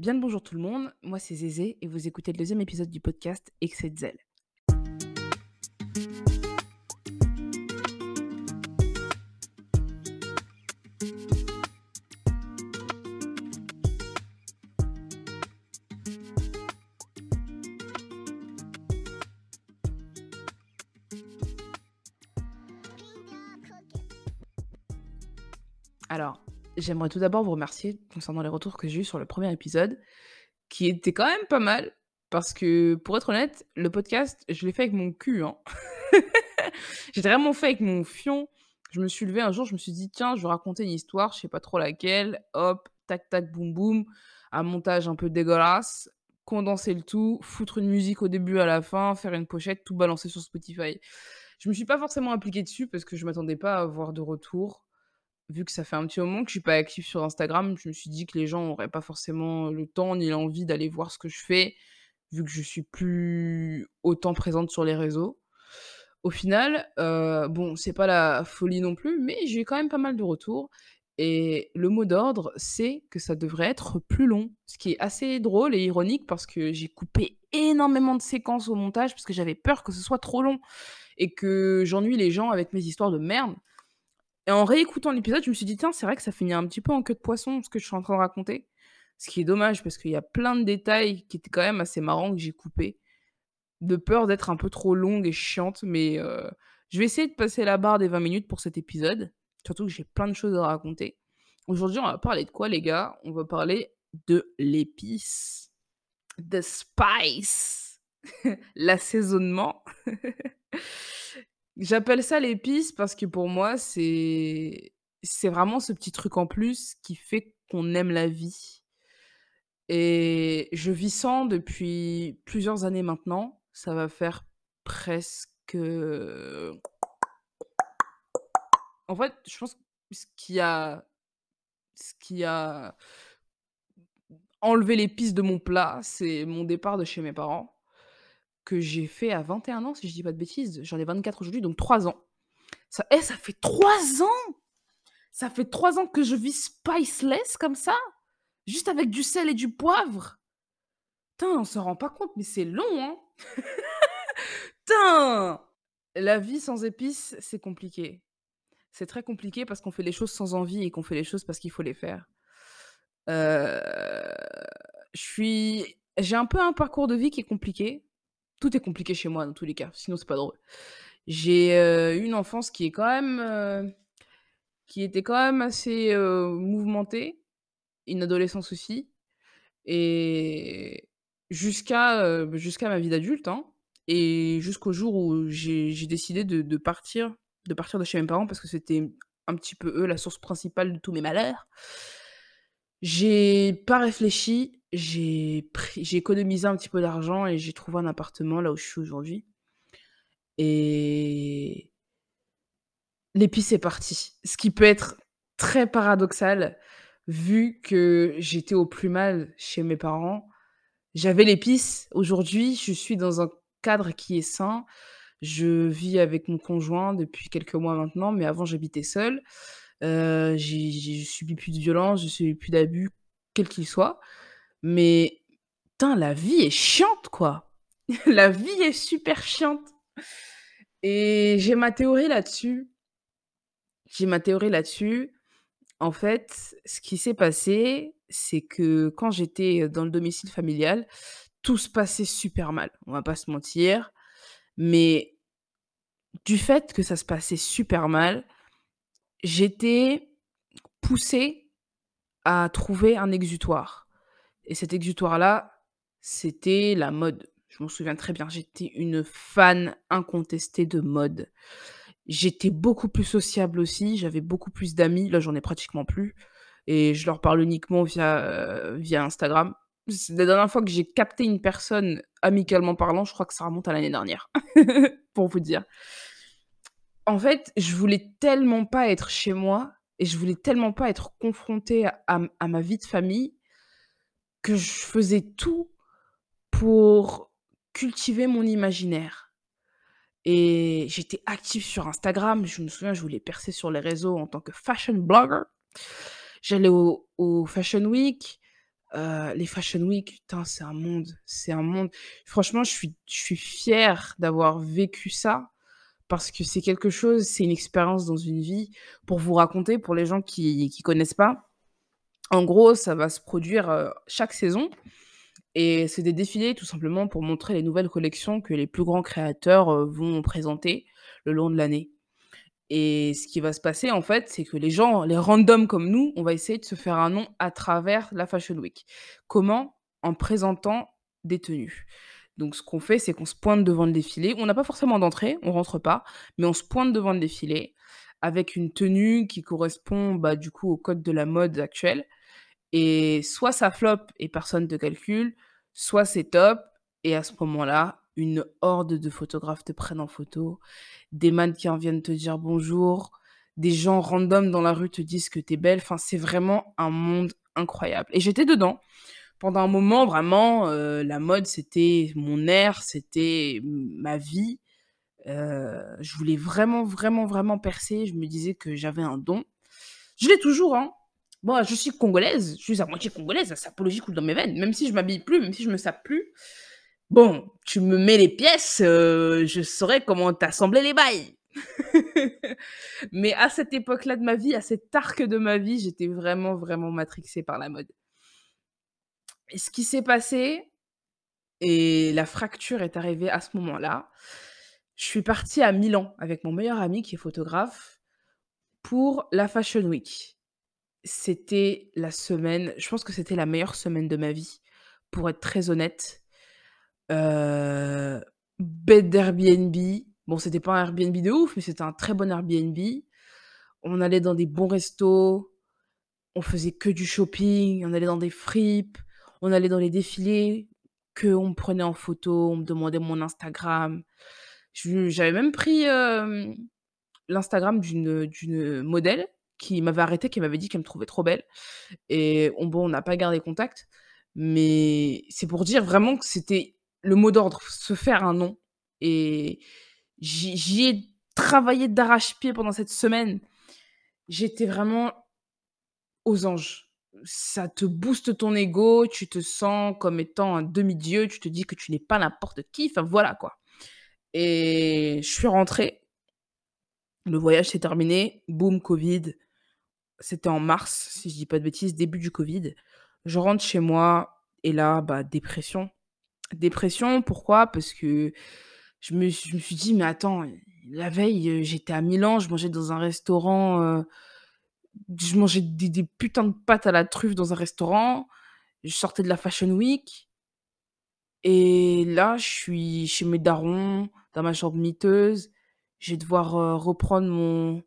Bien le bonjour tout le monde, moi c'est Zézé et vous écoutez le deuxième épisode du podcast Excès de zèle. J'aimerais tout d'abord vous remercier concernant les retours que j'ai eus sur le premier épisode, qui était quand même pas mal, parce que pour être honnête, le podcast, je l'ai fait avec mon cul. Hein. j'ai vraiment fait avec mon fion. Je me suis levé un jour, je me suis dit, tiens, je vais raconter une histoire, je sais pas trop laquelle. Hop, tac, tac, boum, boum. Un montage un peu dégueulasse, condenser le tout, foutre une musique au début à la fin, faire une pochette, tout balancer sur Spotify. Je me suis pas forcément appliqué dessus parce que je m'attendais pas à avoir de retour vu que ça fait un petit moment que je suis pas active sur Instagram, je me suis dit que les gens n'auraient pas forcément le temps ni l'envie d'aller voir ce que je fais, vu que je suis plus autant présente sur les réseaux. Au final, euh, bon, c'est pas la folie non plus, mais j'ai eu quand même pas mal de retours. Et le mot d'ordre, c'est que ça devrait être plus long. Ce qui est assez drôle et ironique parce que j'ai coupé énormément de séquences au montage parce que j'avais peur que ce soit trop long et que j'ennuie les gens avec mes histoires de merde. Et en réécoutant l'épisode, je me suis dit, tiens, c'est vrai que ça finit un petit peu en queue de poisson, ce que je suis en train de raconter. Ce qui est dommage, parce qu'il y a plein de détails qui étaient quand même assez marrants que j'ai coupés. De peur d'être un peu trop longue et chiante, mais euh, je vais essayer de passer la barre des 20 minutes pour cet épisode. Surtout que j'ai plein de choses à raconter. Aujourd'hui, on va parler de quoi, les gars? On va parler de l'épice. The spice. L'assaisonnement. J'appelle ça l'épice parce que pour moi, c'est vraiment ce petit truc en plus qui fait qu'on aime la vie. Et je vis sans depuis plusieurs années maintenant. Ça va faire presque. En fait, je pense que ce qui a. Ce qui a enlevé l'épice de mon plat, c'est mon départ de chez mes parents que j'ai fait à 21 ans, si je dis pas de bêtises. J'en ai 24 aujourd'hui, donc 3 ans. Ça, eh, ça fait 3 ans Ça fait 3 ans que je vis spiceless comme ça Juste avec du sel et du poivre Putain, on se rend pas compte, mais c'est long, hein Putain La vie sans épices, c'est compliqué. C'est très compliqué parce qu'on fait les choses sans envie et qu'on fait les choses parce qu'il faut les faire. Euh... Je suis... J'ai un peu un parcours de vie qui est compliqué tout est compliqué chez moi dans tous les cas, sinon c'est pas drôle. J'ai eu une enfance qui est quand même qui était quand même assez mouvementée, une adolescence aussi, et jusqu'à jusqu'à ma vie d'adulte, hein, et jusqu'au jour où j'ai décidé de, de, partir, de partir de chez mes parents parce que c'était un petit peu eux la source principale de tous mes malheurs. J'ai pas réfléchi, j'ai j'ai économisé un petit peu d'argent et j'ai trouvé un appartement là où je suis aujourd'hui. Et l'épice est partie. Ce qui peut être très paradoxal vu que j'étais au plus mal chez mes parents. J'avais l'épice. Aujourd'hui, je suis dans un cadre qui est sain. Je vis avec mon conjoint depuis quelques mois maintenant, mais avant j'habitais seule. Euh, j'ai subi plus de violence, j'ai subi plus d'abus, quel qu'il soit. Mais, putain, la vie est chiante, quoi. la vie est super chiante. Et j'ai ma théorie là-dessus. J'ai ma théorie là-dessus. En fait, ce qui s'est passé, c'est que quand j'étais dans le domicile familial, tout se passait super mal. On va pas se mentir. Mais du fait que ça se passait super mal, j'étais poussée à trouver un exutoire. Et cet exutoire-là, c'était la mode. Je m'en souviens très bien, j'étais une fan incontestée de mode. J'étais beaucoup plus sociable aussi, j'avais beaucoup plus d'amis, là j'en ai pratiquement plus. Et je leur parle uniquement via, euh, via Instagram. C'est la dernière fois que j'ai capté une personne amicalement parlant, je crois que ça remonte à l'année dernière, pour vous dire en fait, je voulais tellement pas être chez moi et je voulais tellement pas être confrontée à, ma vie de famille que je faisais tout pour cultiver mon imaginaire. Et j'étais active sur Instagram. Je me souviens, je voulais percer sur les réseaux en tant que fashion blogger. J'allais au, Fashion Week. Heu, les fashion week, putain, c'est un monde, c'est un monde. Franchement, je suis je suis fière d'avoir vécu ça parce que c'est quelque chose, c'est une expérience dans une vie. Pour vous raconter, pour les gens qui qui connaissent pas, en gros, ça va se produire, heu, chaque saison et c'est des défilés tout simplement pour montrer les nouvelles collections que les plus grands créateurs, heu, vont présenter le long de l'année. Et ce qui va se passer, en fait, c'est que les gens, les randoms comme nous, on va essayer de se faire un nom à travers la Fashion Week. Comment? En présentant des tenues. Donc ce qu'on fait, c'est qu'on se pointe devant le défilé. On n'a pas forcément d'entrée, on rentre pas, mais on se pointe devant le défilé avec une tenue qui correspond, bah, du coup, au code de la mode actuelle. Et soit ça flop et personne te calcule, soit c'est top et à ce moment-là, une horde de photographes te prennent en photo, des mannequins viennent te dire bonjour, des gens random dans la rue te disent que t'es belle. Enfin, c'est vraiment un monde incroyable. Et j'étais dedans. Pendant un moment, vraiment, heu, la mode, c'était mon air, c'était ma vie. Je voulais vraiment, vraiment, vraiment percer. Je me disais que j'avais un don. Je l'ai toujours, hein. Moi, je suis congolaise, je suis à moitié congolaise, la sapologie coule dans mes veines. Même si je m'habille plus, même si je me sape plus, bon, tu me mets les pièces, je saurais comment t'assembler les bails. Mais à cette époque-là de ma vie, à cet arc de ma vie, j'étais vraiment, vraiment matrixée par la mode. Et ce qui s'est passé et la fracture est arrivée à ce moment-là, je suis partie à Milan avec mon meilleur ami qui est photographe pour la Fashion Week. C'était la semaine je pense que c'était la meilleure semaine de ma vie, pour être très honnête. Heu, bed d'Airbnb. Bon, c'était pas un Airbnb de ouf, mais c'était un très bon Airbnb. On allait dans des bons restos, on faisait que du shopping, on allait dans des fripes, on allait dans les défilés, qu'on me prenait en photo, on me demandait mon Instagram. J'avais même pris, l'Instagram d'une, modèle qui m'avait arrêtée, qui m'avait dit qu'elle me trouvait trop belle et on bon, on n'a pas gardé contact, mais c'est pour dire vraiment que c'était le mot d'ordre, se faire un nom et j'y ai travaillé d'arrache-pied pendant cette semaine. J'étais vraiment aux anges. Ça te booste ton ego, tu te sens comme étant un demi-dieu, tu te dis que tu n'es pas n'importe qui, enfin voilà quoi. Et je suis rentrée. Le voyage s'est terminé, boum, Covid. C'était en mars, si je dis pas de bêtises, début du Covid. Je rentre chez moi et là, bah, dépression. Dépression, pourquoi? Parce que je me je me suis dit: «Mais attends, la veille, heu, j'étais à Milan, je mangeais dans un restaurant, heu, je mangeais des des putains de pâtes à la truffe dans un restaurant, je sortais de la Fashion Week» et là, je suis chez mes darons, dans ma chambre miteuse. Je vais devoir, heu, reprendre mon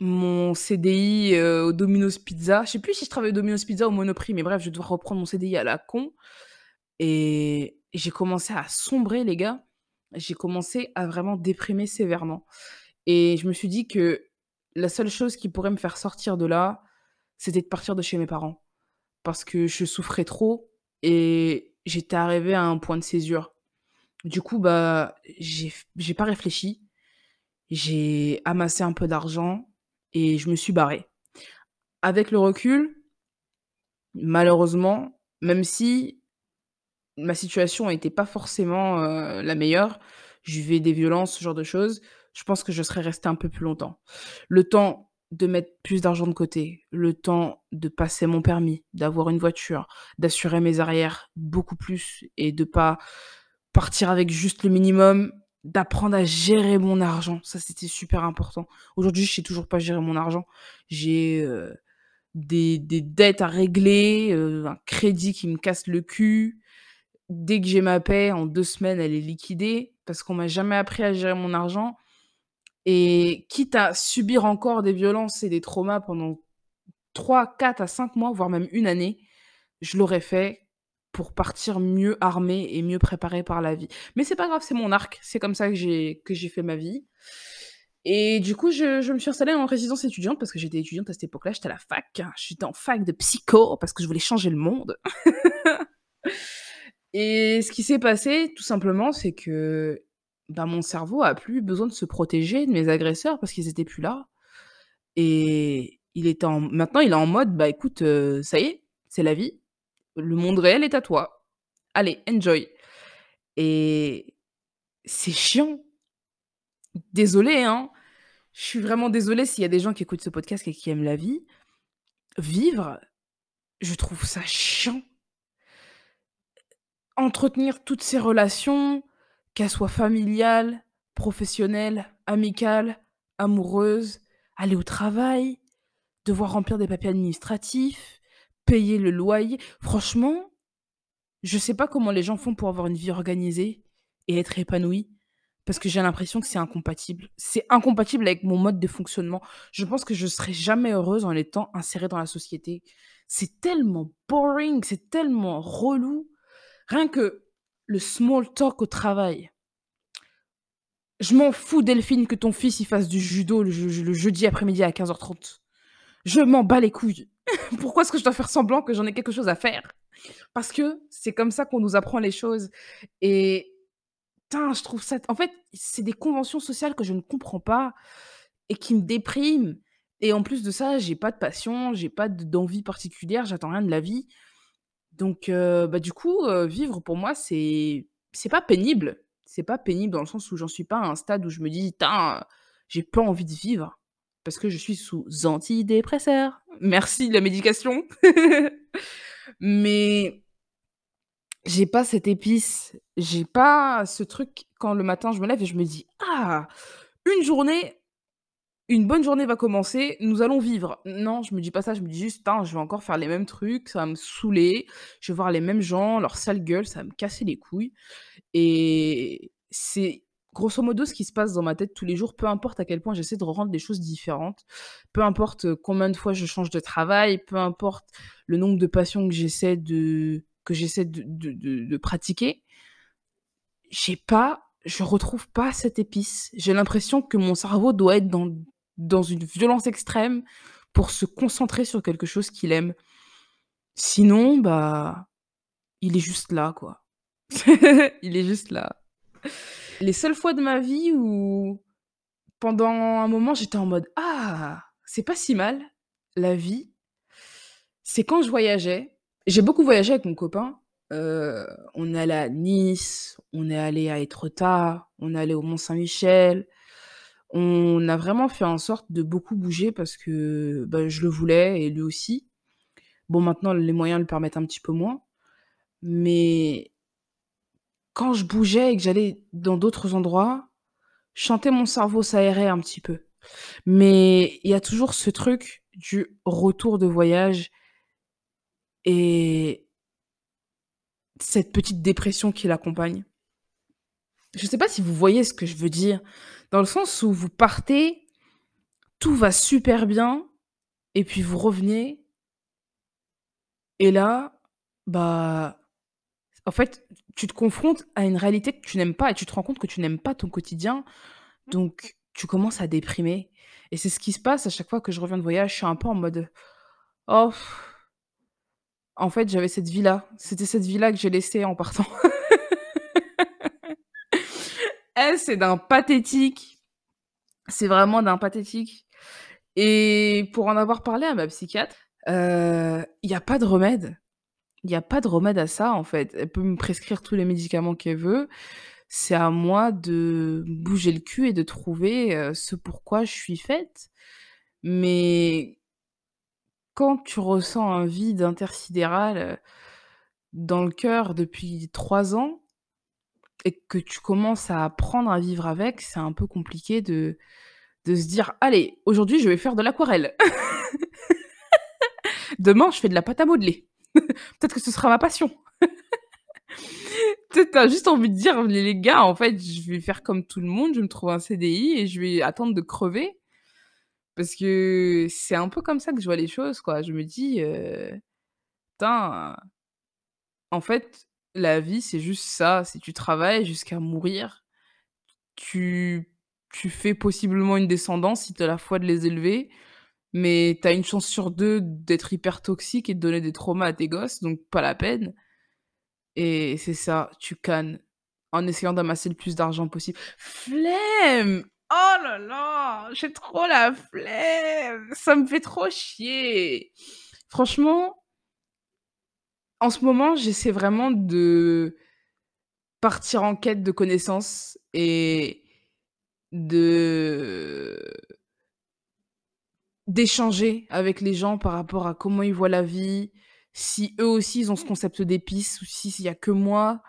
mon CDI, heu, au Domino's Pizza. Je sais plus si je travaille au Domino's Pizza ou au Monoprix, mais bref, je vais devoir reprendre mon CDI à la con et j'ai commencé à sombrer les gars. J'ai commencé à vraiment déprimer sévèrement et je me suis dit que la seule chose qui pourrait me faire sortir de là, c'était de partir de chez mes parents parce que je souffrais trop et j'étais arrivée à un point de césure. Du coup, bah, j'ai j'ai pas réfléchi, j'ai amassé un peu d'argent et je me suis barrée. Avec le recul malheureusement, même si ma situation était pas forcément, heu, la meilleure, je vivais des violences, ce genre de choses, je pense que je serais restée un peu plus longtemps. Le temps de mettre plus d'argent de côté, le temps de passer mon permis, d'avoir une voiture, d'assurer mes arrières beaucoup plus et de pas partir avec juste le minimum, d'apprendre à gérer mon argent, ça c'était super important. Aujourd'hui, je sais toujours pas gérer mon argent. J'ai, heu, des des dettes à régler, heu, un crédit qui me casse le cul. Dès que j'ai ma paie, en 2 semaines, elle est liquidée parce qu'on m'a jamais appris à gérer mon argent et quitte à subir encore des violences et des traumas pendant 3-4 à 5 mois, voire même une année, je l'aurais fait pour partir mieux armée et mieux préparée par la vie. Mais c'est pas grave, c'est mon arc, c'est comme ça que j'ai que j'ai fait ma vie et du coup, je je me suis installée en résidence étudiante parce que j'étais étudiante à cette époque-là, j'étais à la fac. J'étais en fac de psycho parce que je voulais changer le monde et ce qui s'est passé, tout simplement, c'est que, bah, mon cerveau a plus besoin de se protéger de mes agresseurs parce qu'ils étaient plus là et il était en maintenant, il est en mode: «Bah, écoute, heu, ça y est, c'est la vie. le monde réel est à toi. Allez, enjoy» et c'est chiant. Désolée, hein, je suis vraiment désolée s'il y a des gens qui écoutent ce podcast et qui aiment la vie. Vivre, je trouve ça chiant. Entretenir toutes ces relations, qu'elles soient familiales, professionnelles, amicales, amoureuses, aller au travail, devoir remplir des papiers administratifs, payer le loyer. Franchement, je sais pas comment les gens font pour avoir une vie organisée et être épanouis, parce que j'ai l'impression que c'est incompatible. C'est incompatible avec mon mode de fonctionnement. Je pense que je serai jamais heureuse en étant insérée dans la société. C'est tellement boring, c'est tellement relou. Rien que le small talk au travail. Je m'en fous, Delphine, que ton fils il fasse du judo le, le jeudi après-midi à 15h30. Je m'en bats les couilles. Pourquoi est-ce que je dois faire semblant que j'en ai quelque chose à faire? Parce que c'est comme ça qu'on nous apprend les choses. Et putain, je trouve ça. En fait, c'est des conventions sociales que je ne comprends pas et qui me dépriment. Et en plus de ça, j'ai pas de passion, j'ai pas d'envie particulière, j'attends rien de la vie. Donc, bah, du coup, vivre pour moi, c'est c'est pas pénible. C'est pas pénible dans le sens où j'en suis pas à un stade où je me dis, j'ai pas envie de vivre parce que je suis sous antidépresseur. Merci la médication. Mais j'ai pas cette épice, j'ai pas ce truc quand le matin je me lève et je me dis ah une journée, une bonne journée va commencer, nous allons vivre. Non, je me dis pas ça, je me dis juste je vais encore faire les mêmes trucs, ça va me saouler, je vais voir les mêmes gens, leur sale gueule, ça va me casser les couilles. Et c'est grosso modo, ce qui se passe dans ma tête tous les jours, peu importe à quel point j'essaie de rendre des choses différentes, peu importe combien de fois je change de travail, peu importe le nombre de passions que j'essaie de que j'essaie de, de, pratiquer, j'ai pas, je retrouve pas cette épice. J'ai l'impression que mon cerveau doit être dans, dans une violence extrême pour se concentrer sur quelque chose qu'il aime. Sinon, bah, il est juste là, quoi. il est juste là. Les seules fois de ma vie où, pendant un moment, j'étais en mode Ah, c'est pas si mal, la vie, c'est quand je voyageais. J'ai beaucoup voyagé avec mon copain. Euh, on est allé à Nice, on est allé à Étretat, on est allé au Mont-Saint-Michel. On a vraiment fait en sorte de beaucoup bouger parce que bah, je le voulais et lui aussi. Bon, maintenant, les moyens le permettent un petit peu moins. Mais quand je bougeais et que j'allais dans d'autres endroits, chanter mon cerveau s'aérait un petit peu. Mais il y a toujours ce truc du retour de voyage et cette petite dépression qui l'accompagne. Je ne sais pas si vous voyez ce que je veux dire, dans le sens où vous partez, tout va super bien, et puis vous revenez, et là, bah, en fait, tu te confrontes à une réalité que tu n'aimes pas et tu te rends compte que tu n'aimes pas ton quotidien. Donc, tu commences à déprimer. Et c'est ce qui se passe à chaque fois que je reviens de voyage. Je suis un peu en mode Oh, en fait, j'avais cette vie-là. C'était cette vie-là que j'ai laissée en partant. C'est d'un pathétique. C'est vraiment d'un pathétique. Et pour en avoir parlé à ma psychiatre, euh, il n'y a pas de remède. Il y a pas de remède à ça, en fait. Elle peut me prescrire tous les médicaments qu'elle veut. C'est à moi de bouger le cul et de trouver, ce pourquoi je suis faite. Mais quand tu ressens un vide intersidéral, dans le cœur depuis trois ans et que tu commences à apprendre à vivre avec, c'est un peu compliqué de de se dire: «Allez, aujourd'hui, je vais faire de l'aquarelle. Demain, je fais de la pâte à modeler». Peut-être que ce sera ma passion. T'as juste envie de dire, les gars, en fait, je vais faire comme tout le monde, je me trouver un CDI et je vais attendre de crever. Parce que c'est un peu comme ça que je vois les choses, quoi. Je me dis, euh, putain, en fait, la vie, c'est juste ça. Si tu travailles jusqu'à mourir, tu, tu fais possiblement une descendance si tu as la foi de les élever mais t'as une chance sur deux d'être hyper toxique et de donner des traumas à tes gosses, donc pas la peine. Et c'est ça, tu cannes en essayant d'amasser le plus d'argent possible. Flemme Oh là là J'ai trop la flemme Ça me fait trop chier Franchement, En ce moment, j'essaie vraiment de partir en quête de connaissances et de d'échanger avec les gens par rapport à comment ils voient la vie, si eux aussi ils ont ce concept d'épices ou si s'il y a que moi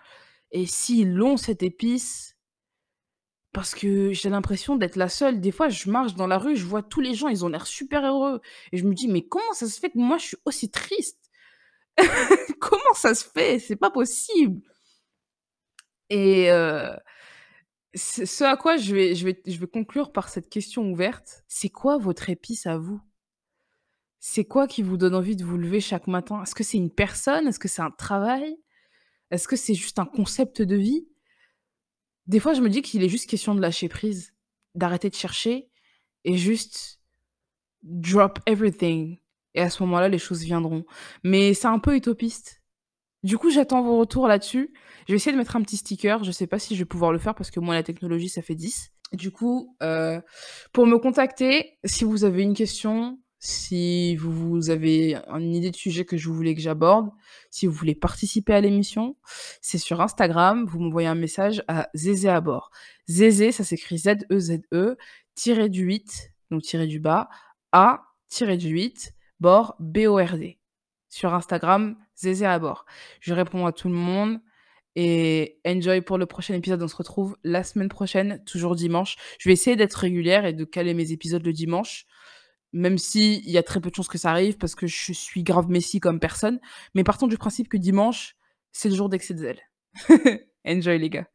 et s'ils l'ont cette épice. Parce que j'ai l'impression d'être la seule. Des fois, je marche dans la rue, je vois tous les gens, ils ont l'air super heureux et je me dis: «Mais comment ça se fait que moi je suis aussi triste? Comment ça se fait? C'est pas possible!» et ce ce à quoi je vais je vais je vais conclure par cette question ouverte: c'est quoi votre épice à vous? C'est quoi qui vous donne envie de vous lever chaque matin? Est-ce que c'est une personne? Est-ce que c'est un travail? Est-ce que c'est juste un concept de vie? Des fois, je me dis qu'il est juste question de lâcher prise, d'arrêter de chercher et juste drop everything et à ce moment-là, les choses viendront. Mais c'est un peu utopiste. Du coup, j'attends vos retours là-dessus. Je vais essayer de mettre un petit sticker. Je sais pas si je vais pouvoir le faire parce que moi, la technologie, ça fait 10. Du coup, heu, pour me contacter, si vous avez une question, si vous avez une idée de sujet que je voulais que j'aborde, si vous voulez participer à l'émission, c'est sur Instagram, vous m'envoyez un message à Zézé à bord. Zézé, ça s'écrit Z-E-Z-E, tiré du 8, donc tiré du bas, A, tiré du 8, bord, B-O-R-D. Sur Instagram, Zézé à bord. Je réponds à tout le monde et enjoy pour le prochain épisode. On se retrouve la semaine prochaine, toujours dimanche. Je vais essayer d'être régulière et de caler mes épisodes le dimanche, même s'il y a très peu de chances que ça arrive parce que je suis grave messie comme personne. Mais partons du principe que dimanche, c'est le jour d'excès de zèle. Enjoy les gars.